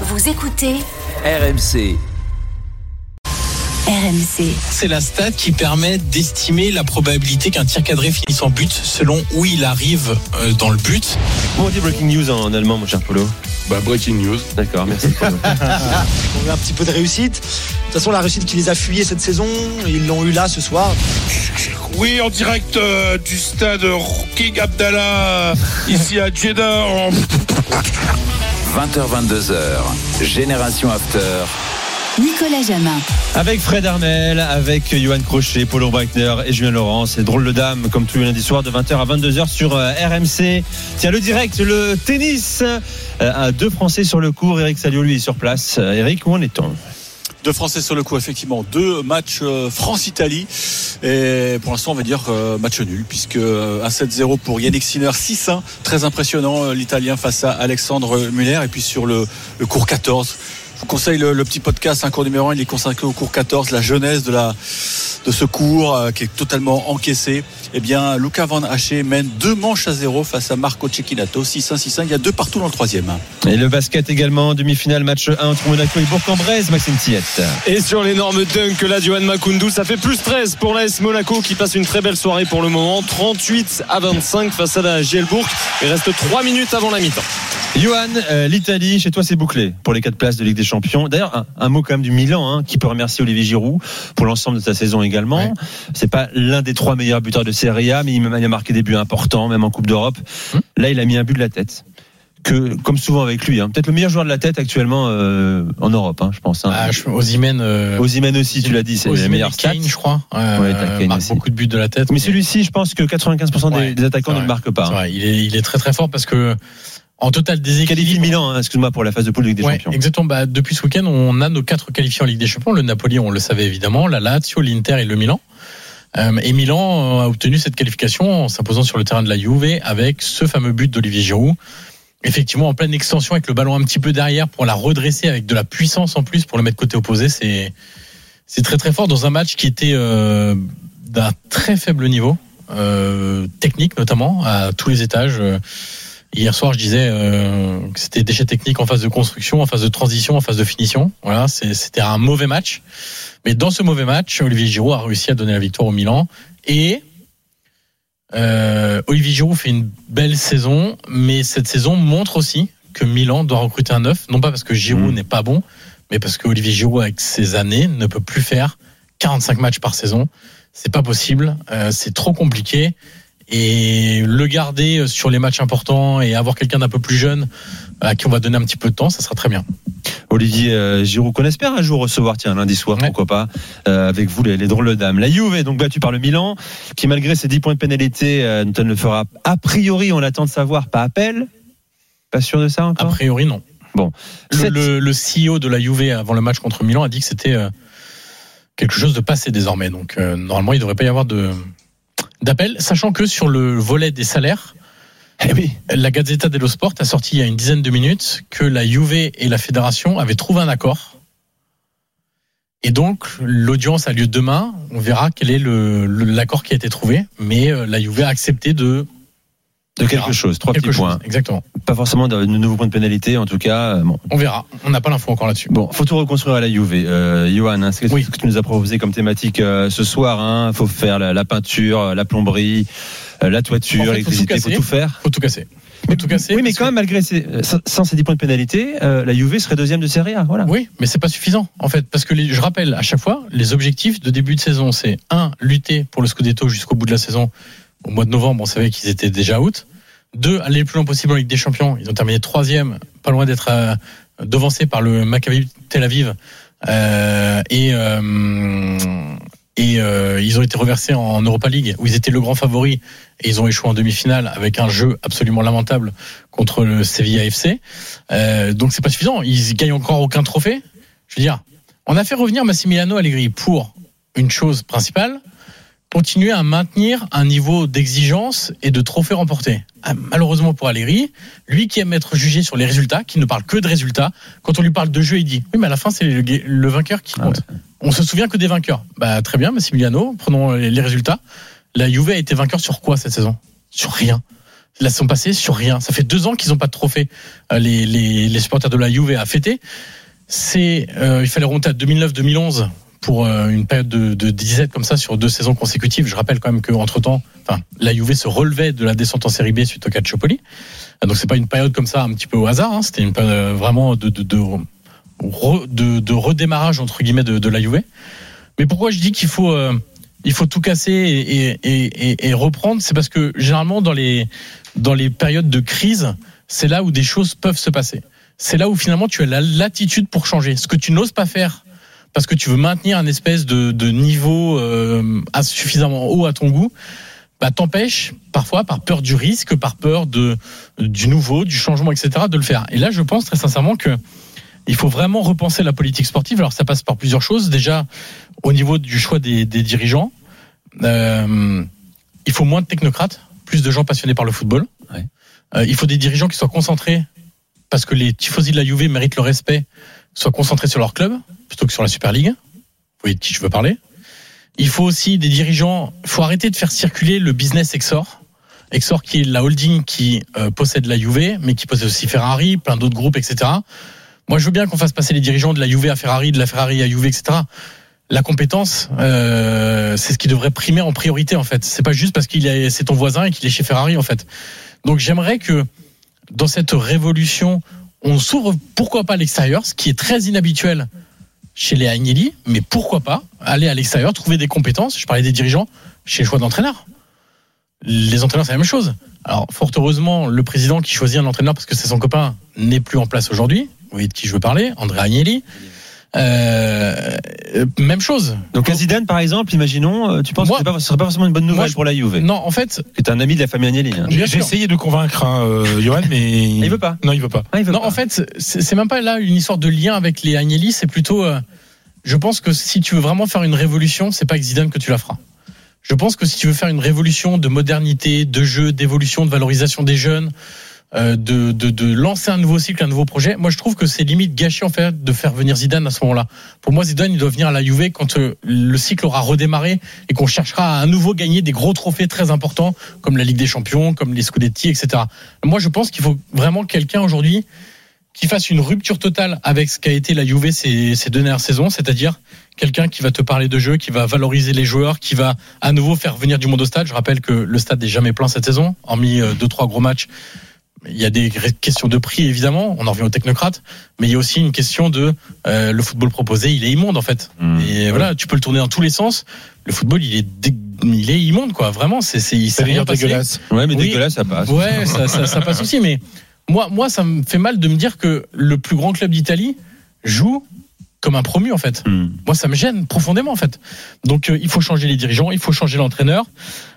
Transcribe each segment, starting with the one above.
Vous écoutez RMC. RMC. C'est la stat qui permet d'estimer la probabilité qu'un tir cadré finisse en but selon où il arrive euh, dans le but. Comment on dit breaking news en allemand, mon cher Polo Bah, breaking news. D'accord, merci. Polo. On a un petit peu de réussite. De toute façon, la réussite qui les a fuyés cette saison, ils l'ont eu là ce soir. Oui, en direct euh, du stade King Abdallah, ici à Jeddah. en- 20h22h. Génération After. Nicolas Jamin. avec Fred Armel, avec Johan Crochet, Paulo Breitner et Julien Laurent. C'est drôle de dame, comme tous les lundis soirs, de 20h à 22h sur euh, RMC. Tiens, le direct, le tennis. Euh, à deux Français sur le cours. Eric Salio, lui, est sur place. Euh, Eric, où en est-on? Deux Français sur le coup, effectivement. Deux matchs euh, France-Italie. Et pour l'instant, on va dire euh, match nul, puisque euh, un 7-0 pour Yannick Sinner, 6-1. Très impressionnant, euh, l'Italien face à Alexandre Muller. Et puis sur le, le cours 14. Je vous conseille le, le petit podcast, un cours numéro 1, il est consacré au cours 14, la jeunesse de, la, de ce cours euh, qui est totalement encaissé. Eh bien, Luca Van Haché mène deux manches à zéro face à Marco Cecchinato, 6-1, 6-1. Il y a deux partout dans le troisième. Et le basket également, demi-finale, match 1 entre Monaco et Bourg-en-Bresse, Maxime Tiette. Et sur l'énorme dunk là Johan Makoundou, ça fait plus 13 pour l'AS Monaco qui passe une très belle soirée pour le moment. 38 à 25 face à la Gielbourg. Il reste 3 minutes avant la mi-temps. Johan, euh, l'Italie, chez toi c'est bouclé pour les quatre places de Ligue des Champions. D'ailleurs, un, un mot quand même du Milan, hein, qui peut remercier Olivier Giroud pour l'ensemble de sa saison également. C'est pas l'un des trois meilleurs buteurs de Serie A, mais il a marqué des buts importants, même en Coupe d'Europe. Là, il a mis un but de la tête. Que, comme souvent avec lui, hein. peut-être le meilleur joueur de la tête actuellement euh, en Europe, hein, je pense. Hein. Ah, je- Osimhen, euh, aussi, tu l'as dit, c'est et stats. Kane, je crois. Euh, Ouais, marque aussi. beaucoup de buts de la tête. Mais celui-ci, je pense que 95% des, Ouais, des attaquants ne le marquent pas. Hein. vrai, il est, il est très très fort parce que en total Qualifie déséquilibre. Milan, hein, excuse-moi, pour la phase de poule de Ligue des Ouais, Champions. exactement. Bah, depuis ce week-end, on a nos quatre qualifiés en Ligue des Champions. Le Napoli, on le savait évidemment, la Lazio, l'Inter et le Milan. Euh, et Milan a obtenu cette qualification en s'imposant sur le terrain de la Juve avec ce fameux but d'Olivier Giroud. Effectivement, en pleine extension avec le ballon un petit peu derrière pour la redresser avec de la puissance en plus pour le mettre côté opposé, c'est c'est très très fort dans un match qui était euh, d'un très faible niveau euh, technique notamment à tous les étages. Hier soir, je disais euh, que c'était déchets techniques en phase de construction, en phase de transition, en phase de finition. Voilà, c'était un mauvais match. Mais dans ce mauvais match, Olivier Giroud a réussi à donner la victoire au Milan. Et euh, Olivier Giroud fait une belle saison, mais cette saison montre aussi que Milan doit recruter un neuf, non pas parce que Giroud Mm. n'est pas bon, mais parce que Olivier Giroud, avec ses années, ne peut plus faire 45 matchs par saison. C'est pas possible, euh, c'est trop compliqué. Et le garder sur les matchs importants et avoir quelqu'un d'un peu plus jeune à qui on va donner un petit peu de temps, ça sera très bien. Olivier euh, Giroud, qu'on espère un jour recevoir, tiens, lundi soir, Ouais. pourquoi pas, euh, avec vous, les, les drôles de dames. La Juve est donc battue par le Milan, qui malgré ses 10 points de pénalité, euh, ne le fera a priori, on l'attend de savoir, pas appel. Pas sûr de ça A encore? priori, non. Bon. Le, Sept- le, le CEO de la Juve avant le match contre Milan a dit que c'était euh, quelque chose de passé désormais. Donc euh, normalement, il ne devrait pas y avoir de d'appel, sachant que sur le volet des salaires, Eh oui. la Gazzetta dello Sport a sorti il y a une dizaine de minutes que la Juve et la fédération avaient trouvé un accord. Et donc, l'audience a lieu demain. On verra quel est l'accord qui a été trouvé. Mais euh, la Juve a accepté de De quelque chose, trois quelque petits chose. points. Exactement. Pas forcément de, nouveaux points de pénalité, en tout cas. euh, Bon. On verra. On n'a pas l'info encore là-dessus. Bon, faut tout reconstruire à la Juve. Euh, Johan, hein, c'est ce que tu nous as proposé comme thématique euh, ce soir. Hein. Faut faire la, la peinture, la plomberie, euh, la toiture, En fait, faut l'électricité, tout faut casser. tout faire. Faut tout casser. Faut tout casser. oui, mais quand même, malgré ces, euh, sans- ces 10 points de pénalité, euh, la Juve serait deuxième de Serie A. Voilà. Oui, mais c'est pas suffisant en fait, parce que les- je rappelle à chaque fois, les objectifs de début de saison, c'est un, lutter pour le Scudetto jusqu'au bout de la saison. Au mois de novembre, on savait qu'ils étaient déjà out. Deux, aller le plus loin possible en Ligue des Champions. Ils ont terminé troisième, pas loin d'être euh, devancés par le Maccabi Tel Aviv. Euh, et euh, ils ont été reversés en Europa League où ils étaient le grand favori et ils ont échoué en demi-finale avec un jeu absolument lamentable contre le Sevilla FC. Donc c'est pas suffisant. Ils gagnent encore aucun trophée. Je veux dire, on a fait revenir Massimiliano Allegri pour une chose principale continuer à maintenir un niveau d'exigence et de trophées remportés. Ah, Malheureusement pour Allegri, lui qui aime être jugé sur les résultats, qui ne parle que de résultats, quand on lui parle de jeu, il dit oui, mais à la fin c'est le, le vainqueur qui compte. On se souvient que des vainqueurs. Bah très bien, Massimiliano, prenons les résultats. La Juve a été vainqueur sur quoi cette saison? Sur rien. la saison passée sur rien. Ça fait deux ans qu'ils n'ont pas de trophée. euh, Les, les, les supporters de la Juve à fêter. C'est, euh, il fallait remonter à 2009-2011 pour euh, une période de, de disette comme ça sur deux saisons consécutives. Je rappelle quand même qu'entre temps, enfin, la Juve se relevait de la descente en série B suite au Calciopoli. Euh, Donc c'est pas une période comme ça un petit peu au hasard. Hein. C'était une période euh, vraiment de, de, de, re- de, de redémarrage entre guillemets de, la Juve. Mais pourquoi je dis qu'il faut il faut tout casser et, et, et, et reprendre, c'est parce que généralement dans les dans les périodes de crise, c'est là où des choses peuvent se passer. C'est là où finalement tu as la latitude pour changer. Ce que tu n'oses pas faire parce que tu veux maintenir un espèce de, de niveau euh, suffisamment haut à ton goût, bah, t'empêche parfois par peur du risque, par peur de du nouveau, du changement, etc. de le faire. Et là, je pense très sincèrement que il faut vraiment repenser la politique sportive. Alors ça passe par plusieurs choses. Déjà, au niveau du choix des, des dirigeants, euh, il faut moins de technocrates, plus de gens passionnés par le football. Ouais. Euh, il faut des dirigeants qui soient concentrés, parce que les tifosi de la Juve méritent le respect, soient concentrés sur leur club plutôt que sur la Super League. Vous voyez de qui je veux parler. Il faut aussi des dirigeants. Il faut arrêter de faire circuler le business Exor. Exor qui est la holding qui euh, possède la Juve, mais qui possède aussi Ferrari, plein d'autres groupes, etc. Moi, je veux bien qu'on fasse passer les dirigeants de la Juve à Ferrari, de la Ferrari à Juve, etc. La compétence, euh, c'est ce qui devrait primer en priorité, en fait. C'est pas juste parce qu'il est, c'est ton voisin et qu'il est chez Ferrari, en fait. Donc, j'aimerais que dans cette révolution, on s'ouvre, pourquoi pas à l'extérieur, ce qui est très inhabituel chez les Agnelli, mais pourquoi pas aller à l'extérieur, trouver des compétences. Je parlais des dirigeants chez le choix d'entraîneur. Les entraîneurs, c'est la même chose. Alors, fort heureusement, le président qui choisit un entraîneur parce que c'est son copain n'est plus en place aujourd'hui. Vous voyez de qui je veux parler André Agnelli. Euh, même chose. Donc à Zidane, par exemple, imaginons, euh, tu penses Moi- que ce ne serait pas forcément une bonne nouvelle Moi, pour la Juve Non, en fait, Tu es un ami de la famille Agnelli. Hein. J'ai essayé de convaincre hein, euh, Johan, mais Il veut pas. Non, il veut pas. Ah, il veut non, pas. en fait, c'est même pas là une histoire de lien avec les Agnelli, c'est plutôt. euh, je pense que si tu veux vraiment faire une révolution, c'est pas avec Zidane que tu la feras. Je pense que si tu veux faire une révolution de modernité, de jeu, d'évolution, de valorisation des jeunes, de, de, de lancer un nouveau cycle, un nouveau projet, moi je trouve que c'est limite gâché en fait de faire venir Zidane à ce moment-là. Pour moi, Zidane, il doit venir à la Juve quand euh, le cycle aura redémarré et qu'on cherchera à à nouveau gagner des gros trophées très importants comme la Ligue des Champions, comme les Scudetti, etc. Moi, je pense qu'il faut vraiment quelqu'un aujourd'hui qui fasse une rupture totale avec ce qu'a été la Juve ces, ces deux dernières saisons, c'est-à-dire quelqu'un qui va te parler de jeu, qui va valoriser les joueurs, qui va à nouveau faire venir du monde au stade. Je rappelle que le stade n'est jamais plein cette saison, hormis euh, deux trois gros matchs. Il y a des questions de prix évidemment, on en revient aux technocrates, mais il y a aussi une question de euh, le football proposé, il est immonde en fait. Mmh. Et voilà, tu peux le tourner dans tous les sens. Le football, il est dé- il est immonde quoi, vraiment. C'est c'est rien passé. dégueulasse. Ouais, mais Oui. dégueulasse, ça passe. Ouais, ça, ça, ça passe aussi, mais moi, moi, ça me fait mal de me dire que le plus grand club d'Italie joue comme un promu en fait. Hmm. Moi, ça me gêne profondément en fait. Donc, euh, il faut changer les dirigeants, il faut changer l'entraîneur,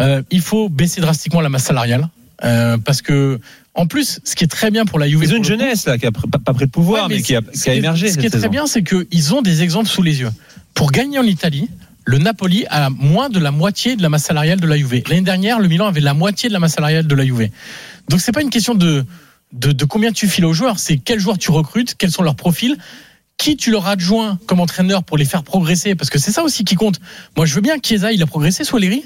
euh, il faut baisser drastiquement la masse salariale. euh, parce que, en plus, ce qui est très bien pour la Juve, Ils ont une coup, jeunesse là qui a pr- pas, pris le pouvoir, Ouais, mais, qui a, qui émergé. Ce qui est très bien, c'est qu'ils ont des exemples sous les yeux. Pour gagner en Italie, le Napoli a moins de la moitié de la masse salariale de la Juve. L'année dernière, le Milan avait la moitié de la masse salariale de la Juve. Donc c'est pas une question de, de, de combien tu files aux joueurs, c'est quels joueurs tu recrutes, quels sont leurs profils, qui tu leur adjoins comme entraîneur pour les faire progresser, parce que c'est ça aussi qui compte. Moi, je veux bien que Chiesa, il a progressé sous Allegri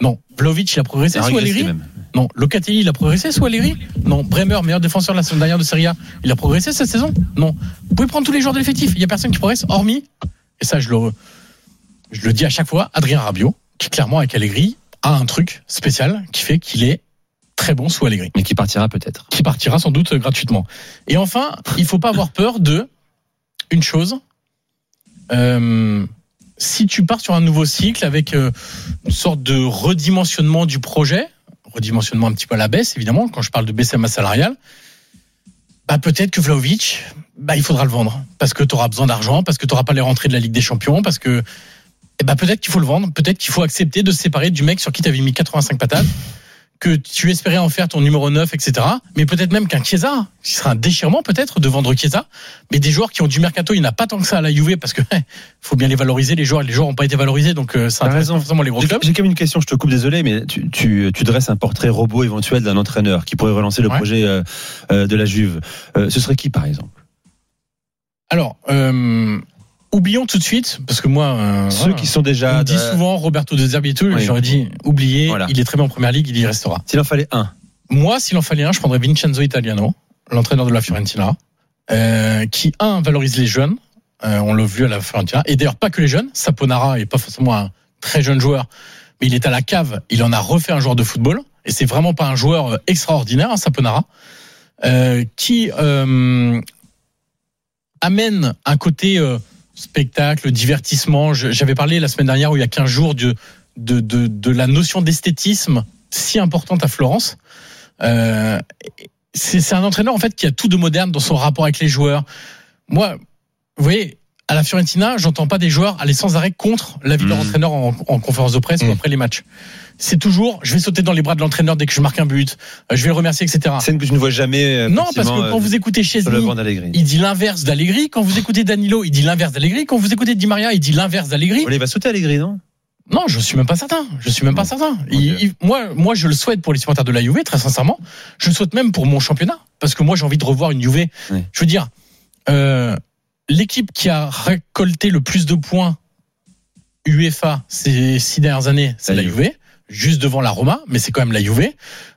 Non. Vlaovic, il a progressé Ça a sous régressé Allegri même. non. Locatelli, il a progressé sous Allegri Non. Bremer, meilleur défenseur de la saison dernière de Serie A, il a progressé cette saison Non. Vous pouvez prendre tous les joueurs de l'effectif. Il y a personne qui progresse, hormis, et ça, je le, je le dis à chaque fois, Adrien Rabiot, qui clairement, avec Allegri, a un truc spécial qui fait qu'il est très bon sous Allegri Mais qui partira peut-être. qui partira sans doute gratuitement. Et enfin, il faut pas avoir peur de une chose. Euh, si tu pars sur un nouveau cycle avec euh, une sorte de redimensionnement du projet, redimensionnement un petit peu à la baisse, évidemment, quand je parle de baisser masse salariale, bah peut-être que Vlaovic, bah il faudra le vendre. Parce que tu auras besoin d'argent, parce que tu n'auras pas les rentrées de la Ligue des Champions, parce que eh bah peut-être qu'il faut le vendre, peut-être qu'il faut accepter de se séparer du mec sur qui tu avais mis 85 patates que tu espérais en faire ton numéro 9, etc. Mais peut-être même qu'un Chiesa, qui sera un déchirement peut-être de vendre Chiesa, mais des joueurs qui ont du mercato, il n'y en a pas tant que ça à la Juve parce que faut bien les valoriser, les joueurs, les joueurs n'ont pas été valorisés, donc euh, ça intéresse forcément les gros clubs. j'ai quand même une question, je te coupe, désolé, mais tu, tu, tu dresses un portrait robot éventuel d'un entraîneur qui pourrait relancer le Ouais. projet euh, euh, de la Juve. Euh, ce serait qui, par exemple? Alors, euh, oublions tout de suite, parce que moi, euh, Ceux voilà, qui sont on déjà. me dit souvent Roberto De Zerbi et tout, Oui. j'aurais dit oubliez, Voilà. il est très bien en première ligue, il y restera. S'il en fallait un. moi, s'il en fallait un, je prendrais Vincenzo Italiano, l'entraîneur de la Fiorentina, euh, qui un valorise les jeunes. Euh, on l'a vu à la Fiorentina. Et d'ailleurs, pas que les jeunes. Saponara est pas forcément un très jeune joueur, mais il est à la cave. Il en a refait un joueur de football. Et c'est vraiment pas un joueur extraordinaire, hein, Saponara, qui amène un côté spectacle, divertissement. J'avais parlé la semaine dernière, où il y a 15 jours, de, de, de, la notion d'esthétisme si importante à Florence. Euh, c'est un entraîneur en fait qui a tout de moderne dans son rapport avec les joueurs. Moi, vous voyez, à la Fiorentina, j'entends pas des joueurs aller sans arrêt contre l'avis de leur Mhm. entraîneur en, en conférence de presse ou Mhm. après les matchs. C'est toujours, je vais sauter dans les bras de l'entraîneur dès que je marque un but, euh, je vais le remercier, etc. Scène que je ne vois jamais. euh, Non, parce que quand euh, vous écoutez Chesney, il dit l'inverse d'Allegri. Quand vous écoutez Danilo, il dit l'inverse d'Allegri. Quand vous écoutez Di Maria, il dit l'inverse d'Allegri. Il va sauter Allegri, non? Non, je suis même pas certain. Je suis même pas certain. Ok. Il- il- moi, moi, je le souhaite pour les supporters de la Juve, très sincèrement. Je le souhaite même pour mon championnat, parce que moi, j'ai envie de revoir une Juve. Oui. Je veux dire, euh, l'équipe qui a récolté le plus de points UEFA ces six dernières années, c'est La la Juve. Juste devant la Roma, mais c'est quand même la Juve.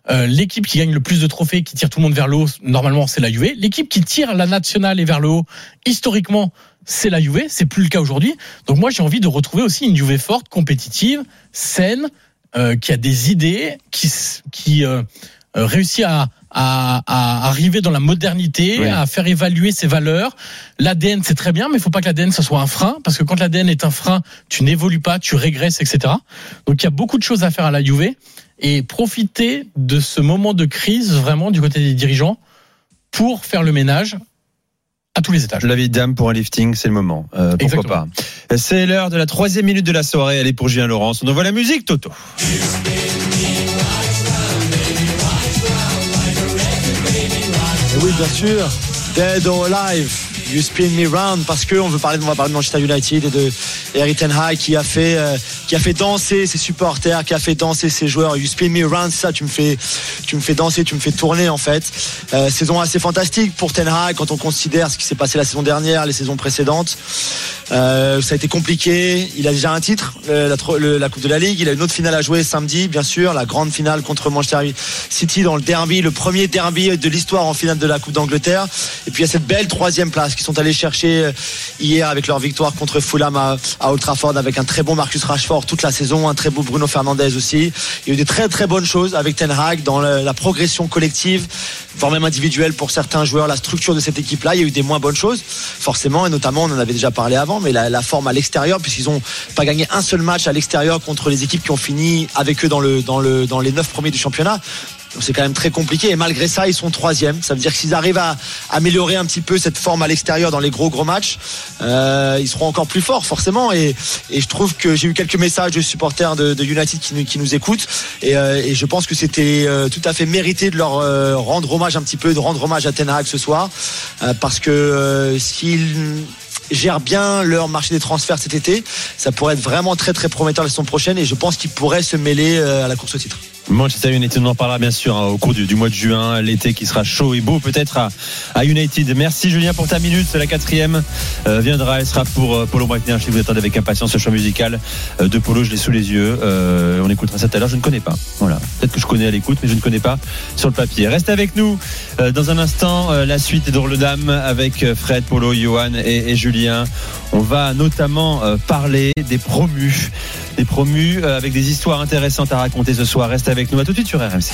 Euh, l'équipe qui gagne le plus de trophées, qui tire tout le monde vers le haut, normalement, c'est la Juve. L'équipe qui tire la nationale et vers le haut, historiquement, c'est la Juve. C'est plus le cas aujourd'hui. Donc moi, j'ai envie de retrouver aussi une Juve forte, compétitive, saine, euh, qui a des idées, qui, qui euh, euh, réussit à, à, à arriver dans la modernité, Oui. à faire évaluer ses valeurs. L'ADN, c'est très bien, mais il faut pas que l'ADN, ça soit un frein, parce que quand l'ADN est un frein, tu n'évolues pas, tu régresses, etc. Donc il y a beaucoup de choses à faire à la Juve et profiter de ce moment de crise vraiment du côté des dirigeants pour faire le ménage à tous les étages. La vie de dame pour un lifting, c'est le moment. Euh, pourquoi Exactement. pas? C'est l'heure de la troisième minute de la soirée. Elle est pour Julien Laurence. On envoie la musique, Toto. Bien sûr. Dead or Alive. You spin me round parce que on veut parler, on va parler de Manchester United et de Eric Ten Hag qui a fait, euh, qui a fait danser ses supporters, qui a fait danser ses joueurs. You spin me round, ça, tu me fais, tu me fais danser, tu me fais tourner en fait. Euh, saison assez fantastique pour Ten Hag quand on considère ce qui s'est passé la saison dernière, les saisons précédentes. Euh, ça a été compliqué. Il a déjà un titre, la, le- la Coupe de la Ligue. Il a une autre finale à jouer samedi, bien sûr, la grande finale contre Manchester City dans le derby, le premier derby de l'histoire en finale de la Coupe d'Angleterre. Et puis il y a cette belle troisième place qu'ils sont allés chercher euh, hier avec leur victoire contre Fulham à, à Old Trafford avec un très bon Marcus Rashford toute la saison, un très beau Bruno Fernandez aussi. Il y a eu des très très bonnes choses avec Ten Hag dans la progression collective, voire même individuelle pour certains joueurs, la structure de cette équipe-là. Il y a eu des moins bonnes choses, forcément, et notamment, on en avait déjà parlé avant, mais la, forme à l'extérieur, puisqu'ils ont pas gagné un seul match à l'extérieur contre les équipes qui ont fini avec eux dans le dans le dans les neuf premiers du championnat. Donc c'est quand même très compliqué et malgré ça ils sont troisième. Ça veut dire que s'ils arrivent à améliorer un petit peu cette forme à l'extérieur dans les gros gros matchs, euh, ils seront encore plus forts forcément. Et, et je trouve que j'ai eu quelques messages de supporters de, United qui, nous- qui nous écoutent et, euh, je pense que c'était euh, tout à fait mérité de leur rendre hommage un petit peu, de rendre hommage à Ten Hag ce soir parce que s'ils gèrent bien leur marché des transferts cet été, ça pourrait être vraiment très très prometteur la saison prochaine et je pense qu'ils pourraient se mêler euh, à la course au titre. Manchester United, on en parlera bien sûr hein, au cours du, mois de juin, l'été qui sera chaud et beau peut-être à, United. Merci Julien pour ta minute, la quatrième euh, viendra, elle sera pour euh, Polo Breitner. Je sais que vous attendez avec impatience ce choix musical euh, de Polo, je l'ai sous les yeux. On écoutera ça tout à l'heure, je ne connais pas. Voilà, peut-être que je connais à l'écoute, mais je ne connais pas sur le papier. Reste avec nous dans un instant, la suite est le Dame avec Fred, Polo, Johan et, Julien. On va notamment parler des promus, des promus euh, avec des histoires intéressantes à raconter ce soir. Reste avec nous. À tout de suite sur RMC.